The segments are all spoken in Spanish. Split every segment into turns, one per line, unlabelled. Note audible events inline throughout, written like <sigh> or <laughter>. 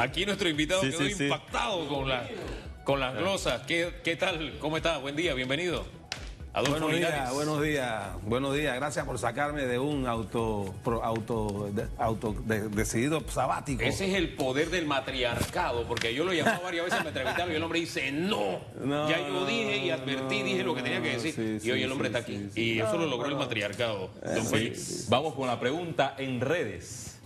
Aquí nuestro invitado quedó impactado con, la, con las glosas. ¿Qué, ¿Qué tal? ¿Cómo está? Buen día, bienvenido.
buenos días, buenos días, buenos días. Gracias por sacarme de un auto, auto, auto decidido sabático.
Ese es el poder del matriarcado, porque yo lo he llamado varias veces, me entrevistaron y el hombre dice no. ya yo dije y advertí, dije lo que tenía que decir. y hoy el hombre está aquí. y eso lo logró el matriarcado. Don
Vamos con la pregunta en redes.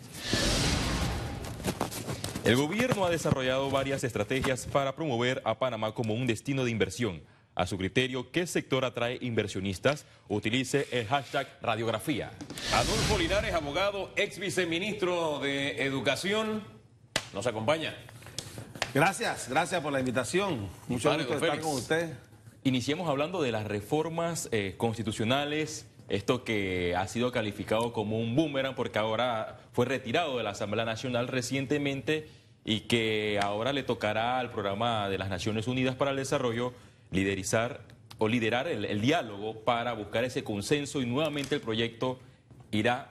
El gobierno ha desarrollado varias estrategias para promover a Panamá como un destino de inversión. A su criterio, ¿qué sector atrae inversionistas? Utilice el hashtag radiografía.
Adolfo Linares, abogado, ex viceministro de Educación, nos acompaña.
Gracias, gracias por la invitación. Mucho gusto estar con usted.
Iniciemos hablando de las reformas eh, constitucionales esto que ha sido calificado como un boomerang porque ahora fue retirado de la Asamblea Nacional recientemente y que ahora le tocará al programa de las Naciones Unidas para el Desarrollo liderizar o liderar el, diálogo para buscar ese consenso y nuevamente el proyecto irá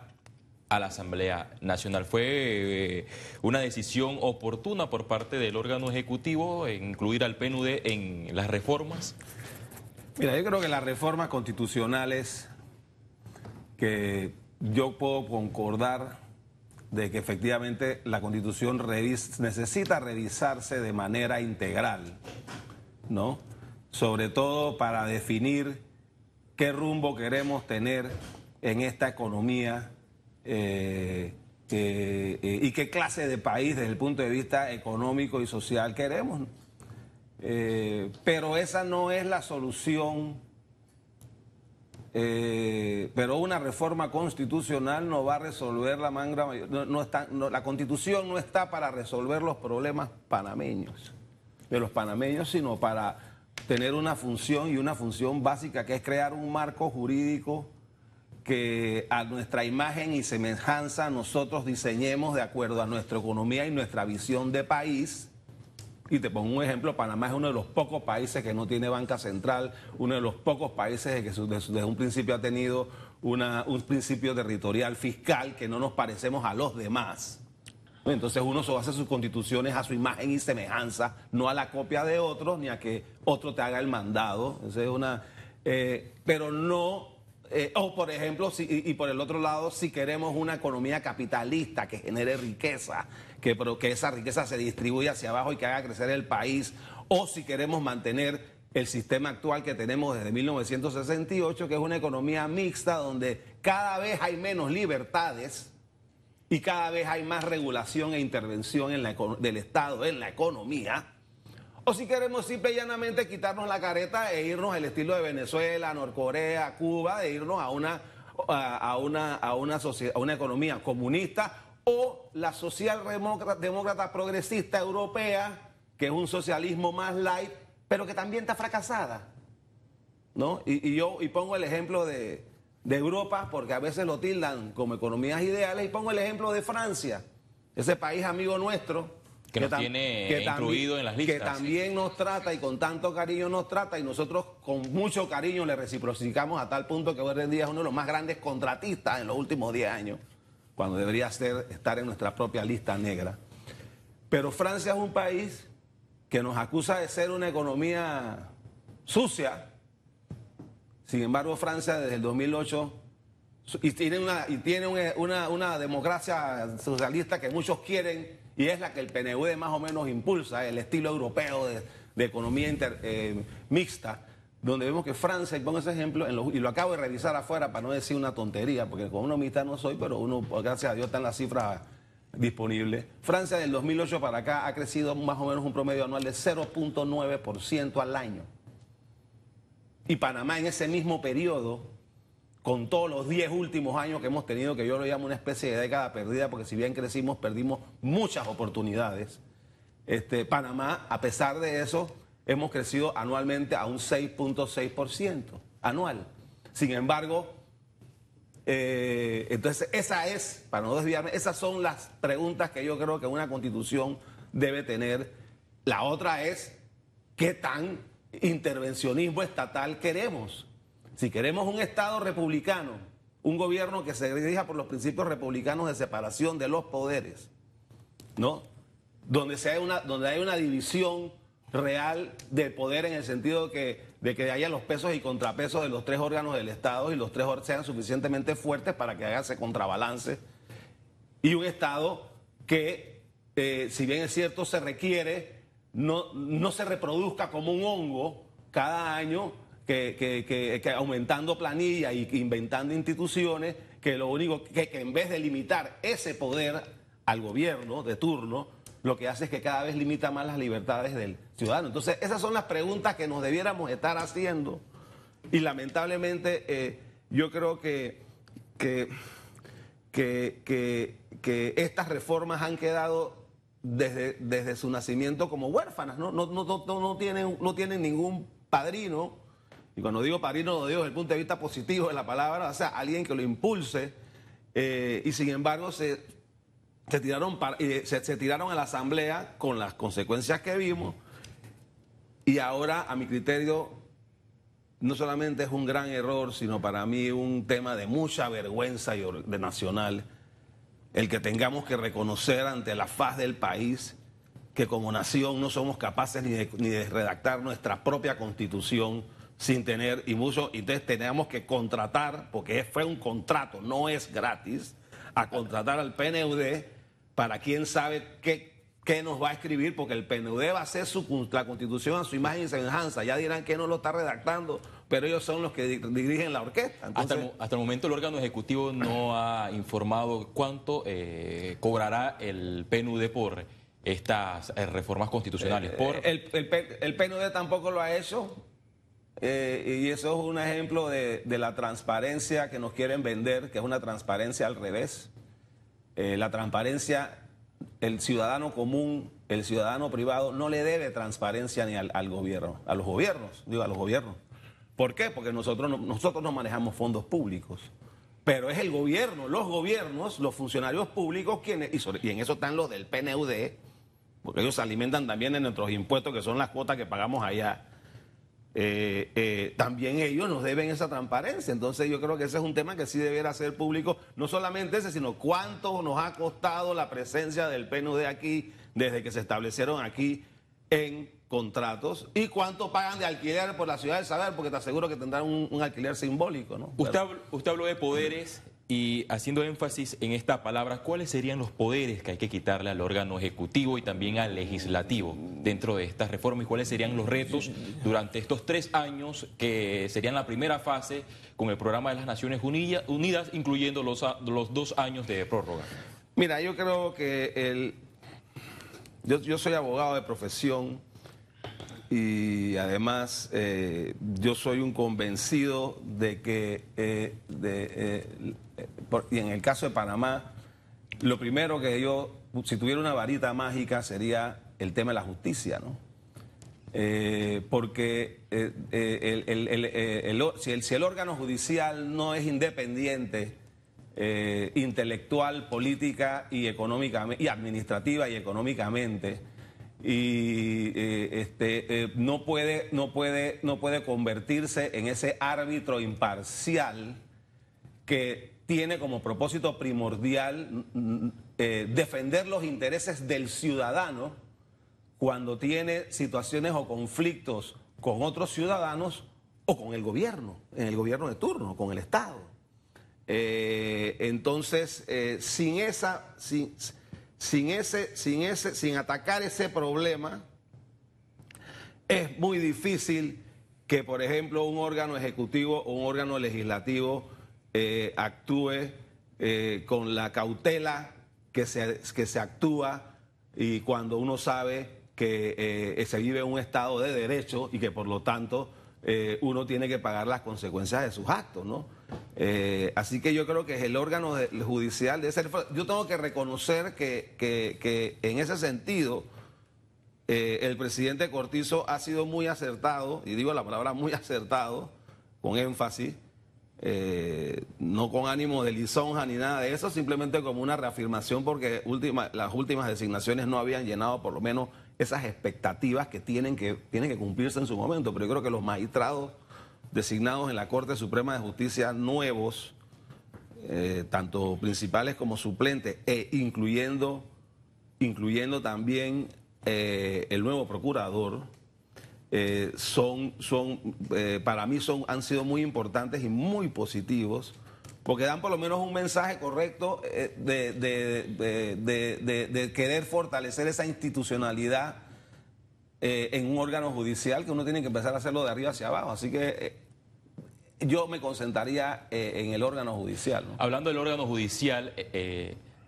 a la Asamblea Nacional. Fue eh, una decisión oportuna por parte del órgano ejecutivo incluir al PNUD en las reformas.
Mira, yo creo que las reformas constitucionales que yo puedo concordar de que efectivamente la constitución necesita revisarse de manera integral, ¿no? Sobre todo para definir qué rumbo queremos tener en esta economía eh, eh, y qué clase de país desde el punto de vista económico y social queremos. Eh, pero esa no es la solución eh, pero una reforma constitucional no va a resolver la mangra mayor. No, está, la constitución no está para resolver los problemas panameños, de los panameños, sino para tener una función y una función básica que es crear un marco jurídico que a nuestra imagen y semejanza nosotros diseñemos de acuerdo a nuestra economía y nuestra visión de país y te pongo un ejemplo, Panamá es uno de los pocos países que no tiene banca central, uno de los pocos países que desde un principio ha tenido un principio territorial fiscal que no nos parecemos a los demás. Entonces uno hace sus constituciones a su imagen y semejanza, no a la copia de otros, ni a que otro te haga el mandado. es una, eh, pero no eh, o por ejemplo, y, por el otro lado, si queremos una economía capitalista que genere riqueza, que, que esa riqueza se distribuya hacia abajo y que haga crecer el país, o si queremos mantener el sistema actual que tenemos desde 1968, que es una economía mixta donde cada vez hay menos libertades y cada vez hay más regulación e intervención en la, del Estado en la economía o si queremos simple y llanamente quitarnos la careta e irnos al estilo de Venezuela, Norcorea, Cuba, e irnos a una, a una, a una, economía comunista o la social demócrata progresista europea, que es un socialismo más light, pero que también está fracasada. ¿no? Y, yo y pongo el ejemplo de, de Europa, porque a veces lo tildan como economías ideales, y pongo el ejemplo de Francia, ese país amigo nuestro
que, nos tiene incluido en las listas.
Que también nos trata y con tanto cariño nos trata y nosotros con mucho cariño le reciprocamos a tal punto que hoy en día es uno de los más grandes contratistas en los últimos 10 años, cuando debería ser, estar en nuestra propia lista negra. Pero Francia es un país que nos acusa de ser una economía sucia. Sin embargo, Francia desde el 2008 y tiene una, y tiene una, una democracia socialista que muchos quieren y es la que el PNUD más o menos impulsa, el estilo europeo de, economía eh, mixta, donde vemos que Francia, y pongo ese ejemplo, y lo acabo de revisar afuera para no decir una tontería, porque mixta no soy, pero uno, gracias a Dios, están las cifras disponibles. Francia del 2008 para acá ha crecido más o menos un promedio anual de 0.9% al año. Y Panamá en ese mismo periodo con todos los 10 últimos años que hemos tenido, que yo lo llamo una especie de década perdida, porque si bien crecimos, perdimos muchas oportunidades. Este, Panamá, a pesar de eso, hemos crecido anualmente a un 6.6% anual. Sin embargo, eh, entonces esa es, para no desviarme, esas son las preguntas que yo creo que una constitución debe tener. La otra es, ¿qué tan intervencionismo estatal queremos? Si queremos un Estado republicano, un gobierno que se dirija por los principios republicanos de separación de los poderes, ¿no? donde, sea una, donde hay una división real de poder en el sentido que, de que haya los pesos y contrapesos de los tres órganos del Estado y los tres sean suficientemente fuertes para que haga ese contrabalance. Y un Estado que, eh, si bien es cierto, se requiere, no, no se reproduzca como un hongo cada año que, aumentando planilla y inventando instituciones, que lo único que, que en vez de limitar ese poder al gobierno de turno, lo que hace es que cada vez limita más las libertades del ciudadano. Entonces, esas son las preguntas que nos debiéramos estar haciendo y lamentablemente eh, yo creo que, que, que, que, estas reformas han quedado desde, desde su nacimiento como huérfanas, ¿no? No, no, no, no, tienen, no tienen ningún padrino y cuando digo padrino lo digo desde el punto de vista positivo de la palabra, o sea, alguien que lo impulse, eh, y sin embargo se, se, tiraron se, tiraron a la asamblea con las consecuencias que vimos, y ahora, a mi criterio, no solamente es un gran error, sino para mí un tema de mucha vergüenza y de nacional, el que tengamos que reconocer ante la faz del país que como nación no somos capaces ni ni de redactar nuestra propia constitución sin tener, y mucho, entonces tenemos que contratar, porque fue un contrato, no es gratis, a contratar al PNUD para quién sabe qué, qué nos va a escribir, porque el PNUD va a hacer su, la constitución a su imagen y semejanza. Ya dirán que no lo está redactando, pero ellos son los que dirigen la orquesta.
hasta, el, momento el órgano ejecutivo no ha informado cuánto eh, cobrará el PNUD por estas eh, reformas constitucionales.
Eh,
por...
El, el, el PNUD tampoco lo ha hecho. Eh, y eso es un ejemplo de, la transparencia que nos quieren vender, que es una transparencia al revés. Eh, la transparencia, el ciudadano común, el ciudadano privado, no le debe transparencia ni al, gobierno, a los gobiernos, digo, a los gobiernos. ¿Por qué? Porque nosotros no, nosotros no manejamos fondos públicos. Pero es el gobierno, los gobiernos, los funcionarios públicos quienes, y, y en eso están los del PNUD, porque ellos se alimentan también de nuestros impuestos, que son las cuotas que pagamos allá eh, eh, también ellos nos deben esa transparencia. Entonces yo creo que ese es un tema que sí debiera ser público, no solamente ese, sino cuánto nos ha costado la presencia del PNUD aquí desde que se establecieron aquí en contratos y cuánto pagan de alquiler por la ciudad de saber, porque te aseguro que tendrán un, alquiler simbólico. ¿no?
Usted, usted habló de poderes y haciendo énfasis en esta palabra, ¿cuáles serían los poderes que hay que quitarle al órgano ejecutivo y también al legislativo dentro de esta reforma? ¿Y cuáles serían los retos durante estos tres años que serían la primera fase con el programa de las Naciones Unidas, incluyendo los, los dos años de prórroga?
Mira, yo creo que el... yo, yo soy abogado de profesión y además eh, yo soy un convencido de que eh, eh, y en el caso de Panamá, lo primero que yo, si tuviera una varita mágica, sería el tema de la justicia, ¿no? Eh, porque eh, si, el, órgano judicial no es independiente, intelectual, política y económicamente, y administrativa y económicamente, y este, no, puede, no, puede, no puede convertirse en ese árbitro imparcial que tiene como propósito primordial eh, defender los intereses del ciudadano cuando tiene situaciones o conflictos con otros ciudadanos o con el gobierno, en el gobierno de turno, con el Estado. Eh, entonces, eh, sin esa, sin, sin, ese, sin ese, sin atacar ese problema, es muy difícil que, por ejemplo, un órgano ejecutivo o un órgano legislativo eh, actúe eh, con la cautela que se, que se actúa y cuando uno sabe que eh, se vive un estado de derecho y que por lo tanto uno tiene que pagar las consecuencias de sus actos, ¿no? así que yo creo que es el órgano judicial de ser... Yo tengo que reconocer que, que, que en ese sentido el presidente Cortizo ha sido muy acertado, y digo la palabra muy <laughs> acertado, con énfasis, eh, no con ánimo de lisonja ni nada de eso, simplemente como una reafirmación porque las últimas designaciones no habían llenado por lo menos esas expectativas que tienen que, tienen que cumplirse en su momento. Pero yo creo que los magistrados designados en la Corte Suprema de Justicia nuevos, eh, tanto principales como suplentes, e incluyendo incluyendo también eh, el nuevo procurador, eh, son, son eh, para mí son, han sido muy importantes y muy positivos, porque dan por lo menos un mensaje correcto de, de, querer fortalecer esa institucionalidad en un órgano judicial que uno tiene que empezar a hacerlo de arriba hacia abajo. Así que yo me concentraría en el órgano judicial.
Hablando del órgano judicial,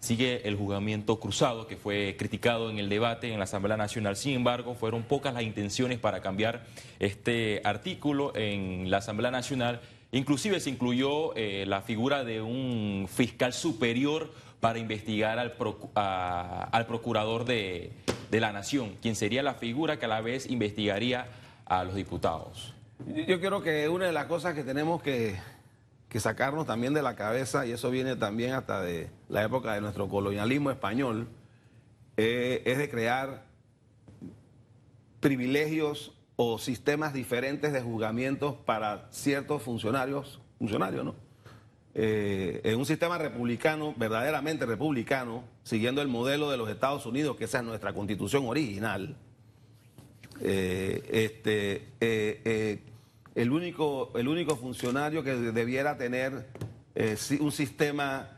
sigue el juzgamiento cruzado que fue criticado en el debate en la Asamblea Nacional. Sin embargo, fueron pocas las intenciones para cambiar este artículo en la Asamblea Nacional. Inclusive se incluyó eh, la figura de un fiscal superior para investigar al, al procurador de, de la Nación, quien sería la figura que a la vez investigaría a los diputados.
Yo creo que una de las cosas que tenemos que que sacarnos también de la cabeza, y eso viene también hasta de la época de nuestro colonialismo español, eh, es de crear privilegios o sistemas diferentes de juzgamientos para ciertos funcionarios, funcionarios, ¿no? Eh, en un sistema republicano, verdaderamente republicano, siguiendo el modelo de los Estados Unidos, que esa es nuestra constitución original, eh, este, el único, el único funcionario que debiera tener eh, un sistema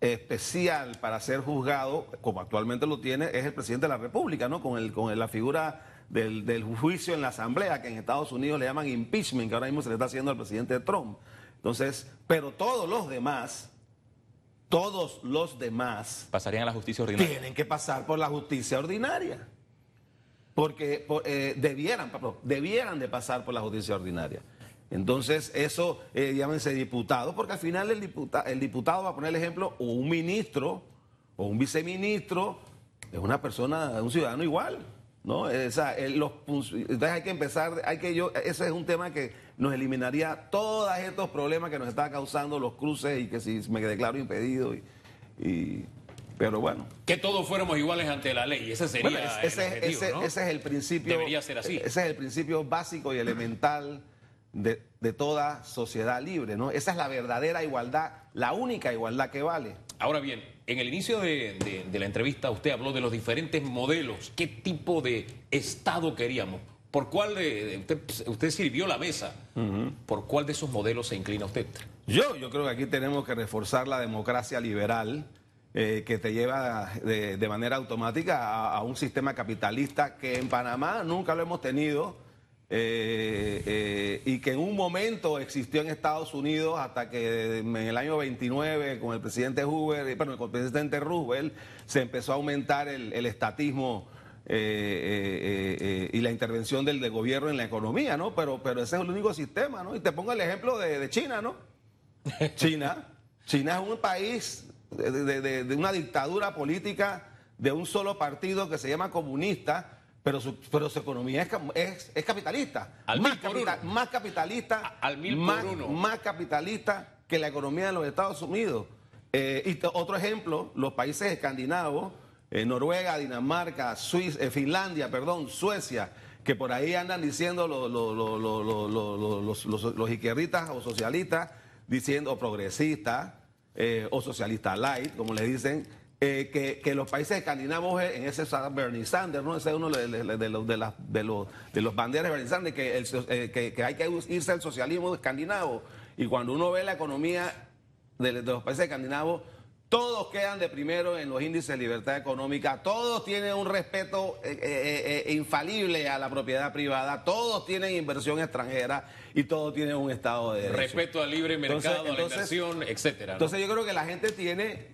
especial para ser juzgado, como actualmente lo tiene, es el presidente de la República, ¿no? Con, el, con la figura del, juicio en la Asamblea, que en Estados Unidos le llaman impeachment, que ahora mismo se le está haciendo al presidente Trump. Entonces, pero todos los demás, todos los demás...
Pasarían a la justicia ordinaria.
Tienen que pasar por la justicia ordinaria porque eh, debieran, debieran de pasar por la justicia ordinaria. Entonces, eso, eh, llámense diputado, porque al final el, diputado, el diputado va a poner el ejemplo, o un ministro, o un viceministro, es una persona, un ciudadano igual. ¿no? los, entonces hay que empezar, hay que yo, ese es un tema que nos eliminaría todos estos problemas que nos está causando los cruces y que si me declaro impedido y pero bueno.
Que todos fuéramos iguales ante la ley. Ese sería
ese,
el ese,
ese, es el principio.
Debería ser así.
Ese es el principio básico y elemental de, de, toda sociedad libre, ¿no? Esa es la verdadera igualdad, la única igualdad que vale.
Ahora bien, en el inicio de, de, la entrevista usted habló de los diferentes modelos. ¿Qué tipo de Estado queríamos? ¿Por cuál de, usted, usted, sirvió la mesa? ¿Por cuál de esos modelos se inclina usted?
Yo, yo creo que aquí tenemos que reforzar la democracia liberal eh, que te lleva de, manera automática a, un sistema capitalista que en Panamá nunca lo hemos tenido eh, eh, y que en un momento existió en Estados Unidos hasta que en el año 29 con el presidente Hoover, bueno, con el presidente Roosevelt se empezó a aumentar el, estatismo. y la intervención del, gobierno en la economía, ¿no? Pero, pero ese es el único sistema, ¿no? Y te pongo el ejemplo de, de China, ¿no? China, China es un país de, una dictadura política de un solo partido que se llama comunista, pero su, pero su economía es, es, capitalista. más, más, capitalista.
al mil
más,
uno.
más capitalista que la economía de los Estados Unidos. Eh, y otro ejemplo, los países escandinavos, eh, Noruega, Dinamarca, Suiza, eh, Finlandia, perdón, Suecia, que por ahí andan diciendo los, los, los izquierdistas o socialistas, diciendo, o progresistas, eh, o socialista light, como le dicen, eh, que, los países escandinavos, en ese Bernie Sanders, ¿no? ese es uno de, los, de, las, de, los, de los banderas de Bernie Sanders, que, eh, que, que, hay que irse al socialismo escandinavo. Y cuando uno ve la economía de, los países escandinavos, todos quedan de primero en los índices de libertad económica, todos tienen un respeto infalible a la propiedad privada, todos tienen inversión extranjera y todo tiene un estado de
Respeto al libre mercado, a la inversión, etcétera.
Entonces yo creo que la gente tiene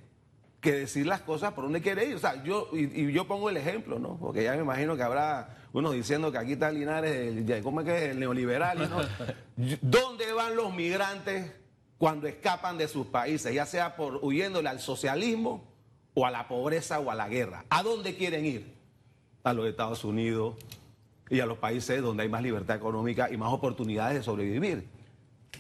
que decir las cosas por donde quiere ir. O sea, yo, y, yo pongo el ejemplo, ¿no? Porque ya me imagino que habrá unos diciendo que aquí está Linares, ¿cómo es que es el neoliberal? ¿no? <laughs> ¿Dónde van los migrantes cuando escapan de sus países? Ya sea huyéndole al socialismo o a la pobreza o a la guerra. ¿A dónde quieren ir? A los Estados Unidos, y a los países donde hay más libertad económica y más oportunidades de sobrevivir.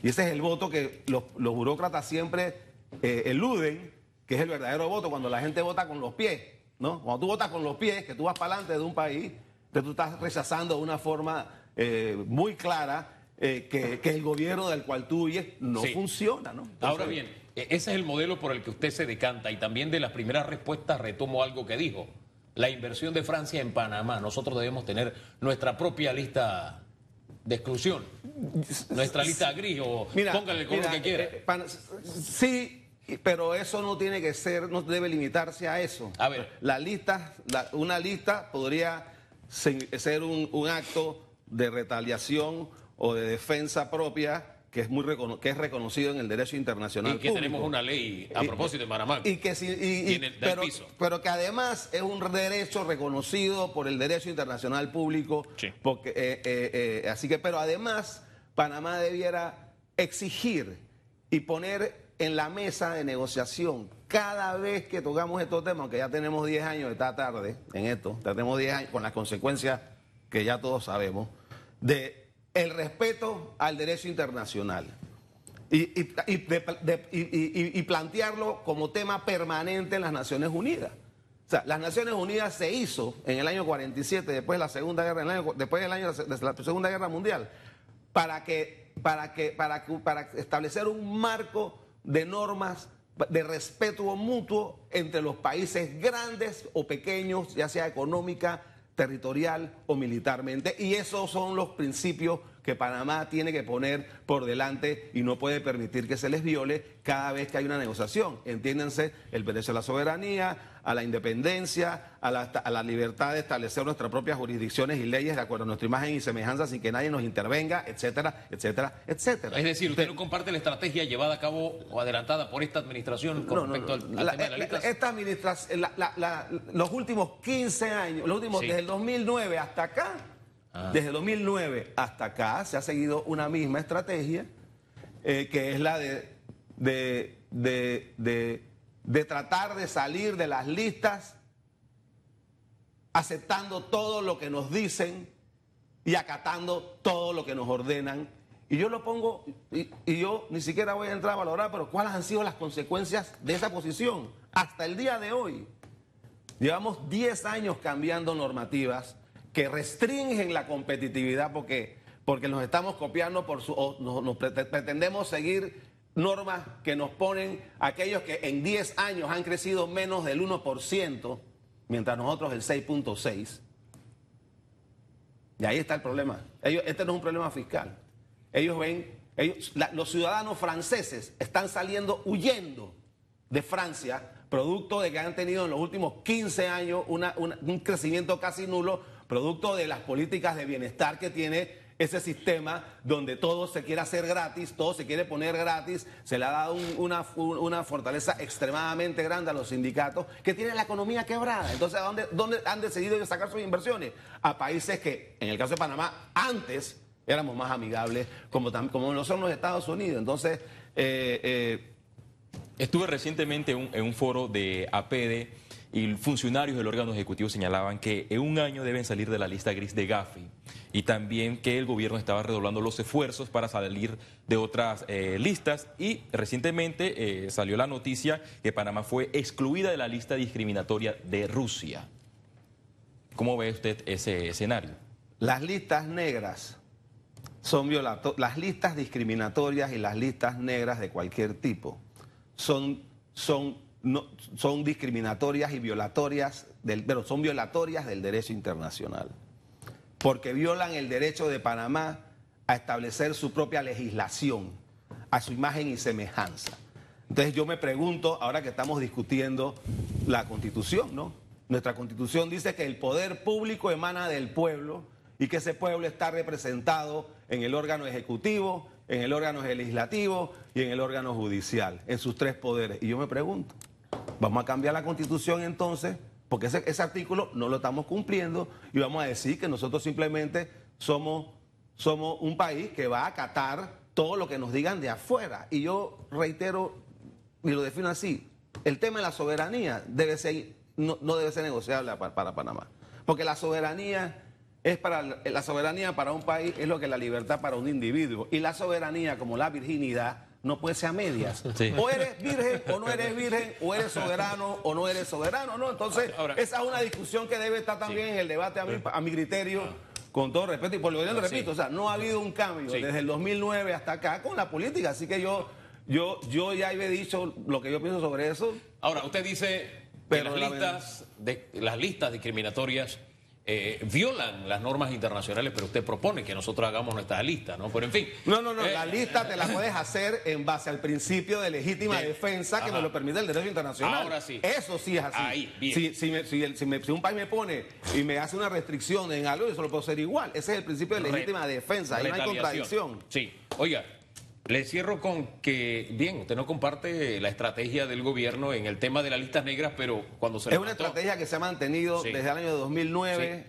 Y ese es el voto que los, burócratas siempre eh, eluden, que es el verdadero voto, cuando la gente vota con los pies. ¿no? Cuando tú votas con los pies, que tú vas para adelante de un país, que tú estás rechazando de una forma eh, muy clara eh, que, el gobierno del cual tú huyes no funciona. ¿no?
Ahora bien, e-, ese es el modelo por el que usted se decanta y también de las primeras respuestas retomo algo que dijo. la inversión de Francia en Panamá, nosotros debemos tener nuestra propia lista de exclusión, nuestra lista gris o póngale el color que quiera.
Eh, sí, pero eso no tiene que ser, no debe limitarse a eso.
A ver.
La lista, una lista podría ser un, un acto de retaliación o de defensa propia que es muy que es reconocido en el derecho internacional.
Y que tenemos una ley a propósito de Panamá.
Y que pero, que además es un derecho reconocido por el derecho internacional público. Porque, eh, eh, eh, así que, pero además, Panamá debiera exigir y poner en la mesa de negociación cada vez que tocamos estos temas, aunque ya tenemos 10 años, está tarde en esto, tenemos 10 años con las consecuencias que ya todos sabemos, de el respeto al derecho internacional y, y, plantearlo como tema permanente en las Naciones Unidas. O sea, las Naciones Unidas se hizo en el año 47, después de la Segunda Guerra, después del año de la Segunda Guerra Mundial, para que, para que, para, para establecer un marco de normas de respeto mutuo entre los países grandes o pequeños, ya sea económica, territorial o militarmente. Y esos son los principios que Panamá tiene que poner por delante y no puede permitir que se les viole cada vez que hay una negociación. Entiéndense el derecho a la soberanía, a la independencia, a la, libertad de establecer nuestras propias jurisdicciones y leyes de acuerdo a nuestra imagen y semejanza sin que nadie nos intervenga, etcétera, etcétera, etcétera.
Es decir, usted, no comparte la estrategia llevada a cabo o adelantada por esta administración con respecto al, tema de la lista.
Esta administración, los últimos 15 años, los últimos, desde el 2009 hasta acá, Ah. Desde 2009 hasta acá se ha seguido una misma estrategia, eh, que es la de, de, de, tratar de salir de las listas aceptando todo lo que nos dicen y acatando todo lo que nos ordenan. Y yo lo pongo, y, yo ni siquiera voy a entrar a valorar, pero cuáles han sido las consecuencias de esa posición hasta el día de hoy. Llevamos 10 años cambiando normativas que restringen la competitividad porque, porque nos estamos copiando por su, nos, pretendemos seguir normas que nos ponen aquellos que en 10 años han crecido menos del 1%, mientras nosotros el 6.6%. Y ahí está el problema. Ellos, este no es un problema fiscal. Ellos ven, ellos, los ciudadanos franceses están saliendo huyendo de Francia, producto de que han tenido en los últimos 15 años un crecimiento casi nulo producto de las políticas de bienestar que tiene ese sistema donde todo se quiere hacer gratis, todo se quiere poner gratis, se le ha dado una, una, fortaleza extremadamente grande a los sindicatos que tienen la economía quebrada. Entonces, ¿a dónde, dónde han decidido sacar sus inversiones? A países que, en el caso de Panamá, antes éramos más amigables, como, como lo son los Estados Unidos. Entonces, eh, eh,
estuve recientemente en un foro de APD y funcionarios del órgano ejecutivo señalaban que en un año deben salir de la lista gris de Gafi y también que el gobierno estaba redoblando los esfuerzos para salir de otras eh, listas y recientemente eh, salió la noticia que Panamá fue excluida de la lista discriminatoria de Rusia. ¿Cómo ve usted ese escenario?
Las listas negras son violatorias, las listas discriminatorias y las listas negras de cualquier tipo son, son no, son discriminatorias y violatorias, del, pero son violatorias del derecho internacional, porque violan el derecho de Panamá a establecer su propia legislación, a su imagen y semejanza. Entonces yo me pregunto, ahora que estamos discutiendo la constitución, ¿no? Nuestra constitución dice que el poder público emana del pueblo y que ese pueblo está representado en el órgano ejecutivo, en el órgano legislativo y en el órgano judicial, en sus tres poderes. Y yo me pregunto, Vamos a cambiar la constitución entonces, porque ese, artículo no lo estamos cumpliendo y vamos a decir que nosotros simplemente somos, somos un país que va a acatar todo lo que nos digan de afuera. Y yo reitero y lo defino así, el tema de la soberanía debe ser, no, debe ser negociable para, para, Panamá, porque la soberanía es para la soberanía para un país es lo que la libertad para un individuo y la soberanía como la virginidad no puede ser a medias. <laughs> O eres virgen o no eres virgen, o eres soberano o no eres soberano, ¿no? Entonces, esa es una discusión que debe estar también en el debate a mi, a mi criterio. Con todo respeto, y por lo que yo repito, o sea, no ha habido un cambio desde el 2009 hasta acá con la política. Así que yo, yo, yo ya había dicho lo que yo pienso sobre eso.
Ahora, usted dice,
Pero
las,
la-
listas de, las listas discriminatorias eh, violan las normas internacionales, pero usted propone que nosotros hagamos nuestra lista, ¿no? Pero en fin.
No, no, no,
eh,
la lista te la puedes hacer en base al principio de legítima
De-
defensa que
Ajá.
nos lo permite el derecho internacional.
Ahora sí.
Eso sí es así.
Ahí, bien.
Si, si me- si el- si me- si un país me pone y me hace una restricción en algo, yo solo puedo hacer igual. Ese es el principio de legítima defensa. Ahí no hay contradicción.
Sí. Oiga, le cierro con que, bien, usted no comparte la estrategia del gobierno en el tema de las listas negras, pero cuando se
Es una estrategia que se ha mantenido
Sí.
desde el año 2009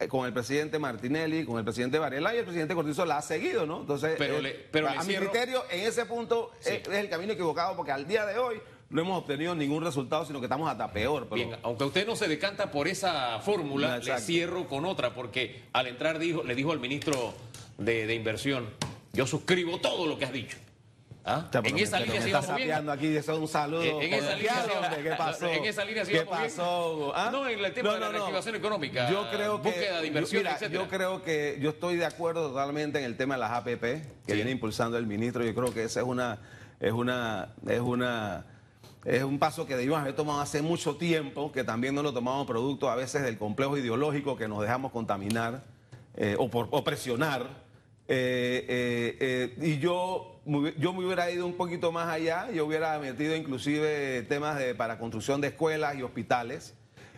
eh, con el presidente Martinelli, con el presidente Varela y el presidente Cortizo la ha seguido, ¿no? Entonces,
Pero
eh,
le- pero
a mi
cierro-
criterio, en ese punto
Sí.
es, es el camino equivocado porque al día de hoy no hemos obtenido ningún resultado, sino que estamos hasta peor. Pero...
Bien, aunque usted no se decanta por esa fórmula,
No,
le cierro con otra, porque al entrar dijo, le dijo al ministro de, de Inversión, yo suscribo todo lo que has dicho. ¿Ah? En esa línea se
está aquí, eso es un saludo.
En- esa línea
¿Qué <laughs> pasó?
en esa línea se
¿Qué pasó? ¿Ah?
No, en el tema de la reactivación económica,
Yo creo que,
búsqueda
yo, mira,
etcétera.
yo creo que yo estoy de acuerdo totalmente en el tema de las APP que
Sí.
viene impulsando el ministro. Yo creo que esa es una, es una, es una, es un paso que debimos haber tomado hace mucho tiempo, que también no lo tomamos producto a veces del complejo ideológico que nos dejamos contaminar eh, o, por, o presionar. Eh, eh, eh, y yo, yo me hubiera ido un poquito más allá, yo hubiera metido inclusive temas de, para construcción de escuelas y hospitales.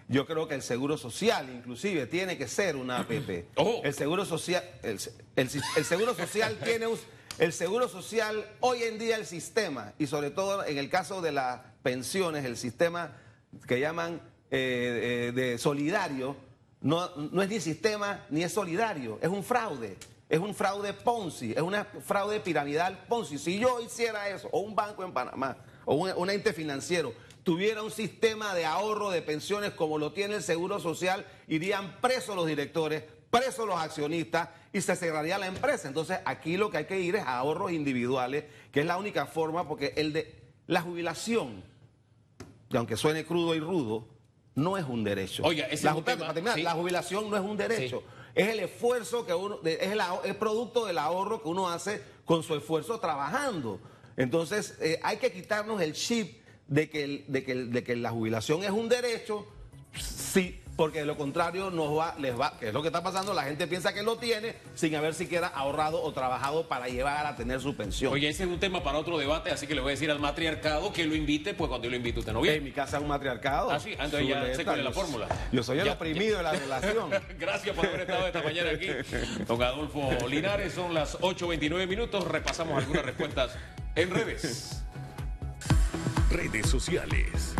Yo creo que el seguro social, inclusive, tiene que ser una <clears throat> APP.
Oh.
El seguro social, el, el- el seguro social <laughs> tiene un- el seguro social hoy en día el sistema y sobre todo en el caso de las pensiones el sistema que llaman eh, eh, de solidario no, no es ni sistema ni es solidario, es un fraude. Es un fraude Ponzi, es una fraude piramidal Ponzi. Si yo hiciera eso, o un banco en Panamá, o un, un ente financiero, tuviera un sistema de ahorro de pensiones como lo tiene el Seguro Social, irían presos los directores, presos los accionistas y se cerraría la empresa. Entonces aquí lo que hay que ir es a ahorros individuales, que es la única forma, porque el de la jubilación, que aunque suene crudo y rudo, no es un derecho.
Oiga, ese
la,
es un tema-
terminar,
sí.
la jubilación no es un derecho. Es el esfuerzo que uno, es el, es producto del ahorro que uno hace con su esfuerzo trabajando. Entonces, eh, hay que quitarnos el chip de que, el- de, que, el- de que la jubilación es un derecho, sí, porque de lo contrario nos va, les va, que es lo que está pasando, la gente piensa que lo tiene sin haber siquiera ahorrado o trabajado para llevar a tener su pensión.
Oye, ese es un tema para otro debate, así que le voy a decir al matriarcado que lo invite, pues cuando yo lo invite usted no
en
viene.
mi casa es un matriarcado.
Ah, sí, entonces ya sé cuál es la fórmula.
Yo soy el
Ya-
oprimido de la relación. <laughs>
Gracias por haber estado esta mañana aquí. Don Adolfo Linares, son las 8.29 minutos. Repasamos algunas respuestas en redes.
Redes sociales.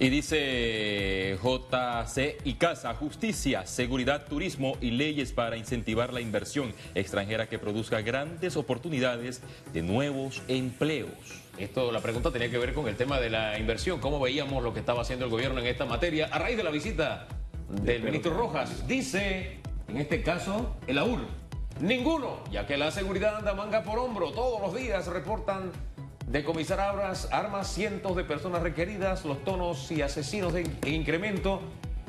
Y dice JC y Casa, justicia, seguridad, turismo y leyes para incentivar la inversión extranjera que produzca grandes oportunidades de nuevos empleos.
Esto, la pregunta tenía que ver con el tema de la inversión. ¿Cómo veíamos lo que estaba haciendo el gobierno en esta materia? A raíz de la visita del ministro Rojas, dice, en este caso, el AUR, ninguno, ya que la seguridad anda manga por hombro. Todos los días reportan decomisar armas, armas cientos de personas requeridas, los tonos y asesinos en, en incremento.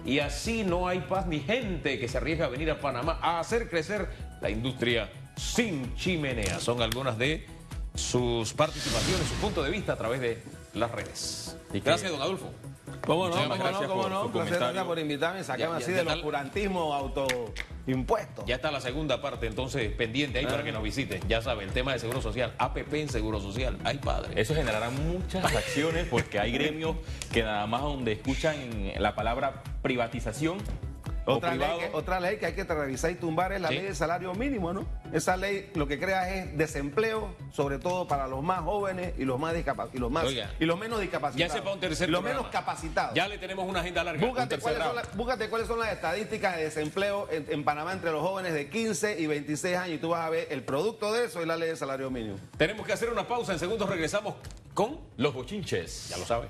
Y así no hay paz ni gente que se arriesga a venir a Panamá a hacer crecer la industria sin chimenea. Son algunas de sus participaciones, su punto de vista a través de las redes.
Y que-
Gracias, don Adolfo.
¿Cómo no? ¿Cómo no?
gracias
¿Cómo
por
no?
comentario.
gracias por invitarme. Sacame
Ya,
así del
ya tal-
autoimpuesto.
Ya está la segunda parte, entonces pendiente ahí para que nos visiten. Ya saben, el tema de seguro social, APP en seguro social. Ay, padre.
Eso generará muchas acciones porque hay gremios que nada más donde escuchan la palabra privatización
Otra ley, que, otra ley que hay que revisar y tumbar es la
Sí.
ley del salario mínimo, ¿no? Esa ley lo que crea es desempleo, sobre todo para los más jóvenes y los más discapacitados y los más
Oiga.
y los menos
Ya
discapacitados.
sepa un tercer
y los
programa.
menos capacitados.
Ya le tenemos una agenda larga.
Búscate cuáles, son búscate cuáles son las estadísticas de desempleo en, en Panamá entre los jóvenes de 15 y 26 años y tú vas a ver el producto de eso y la ley del salario mínimo.
Tenemos que hacer una pausa. En segundos regresamos con...
Los bochinches.
Ya lo sabe.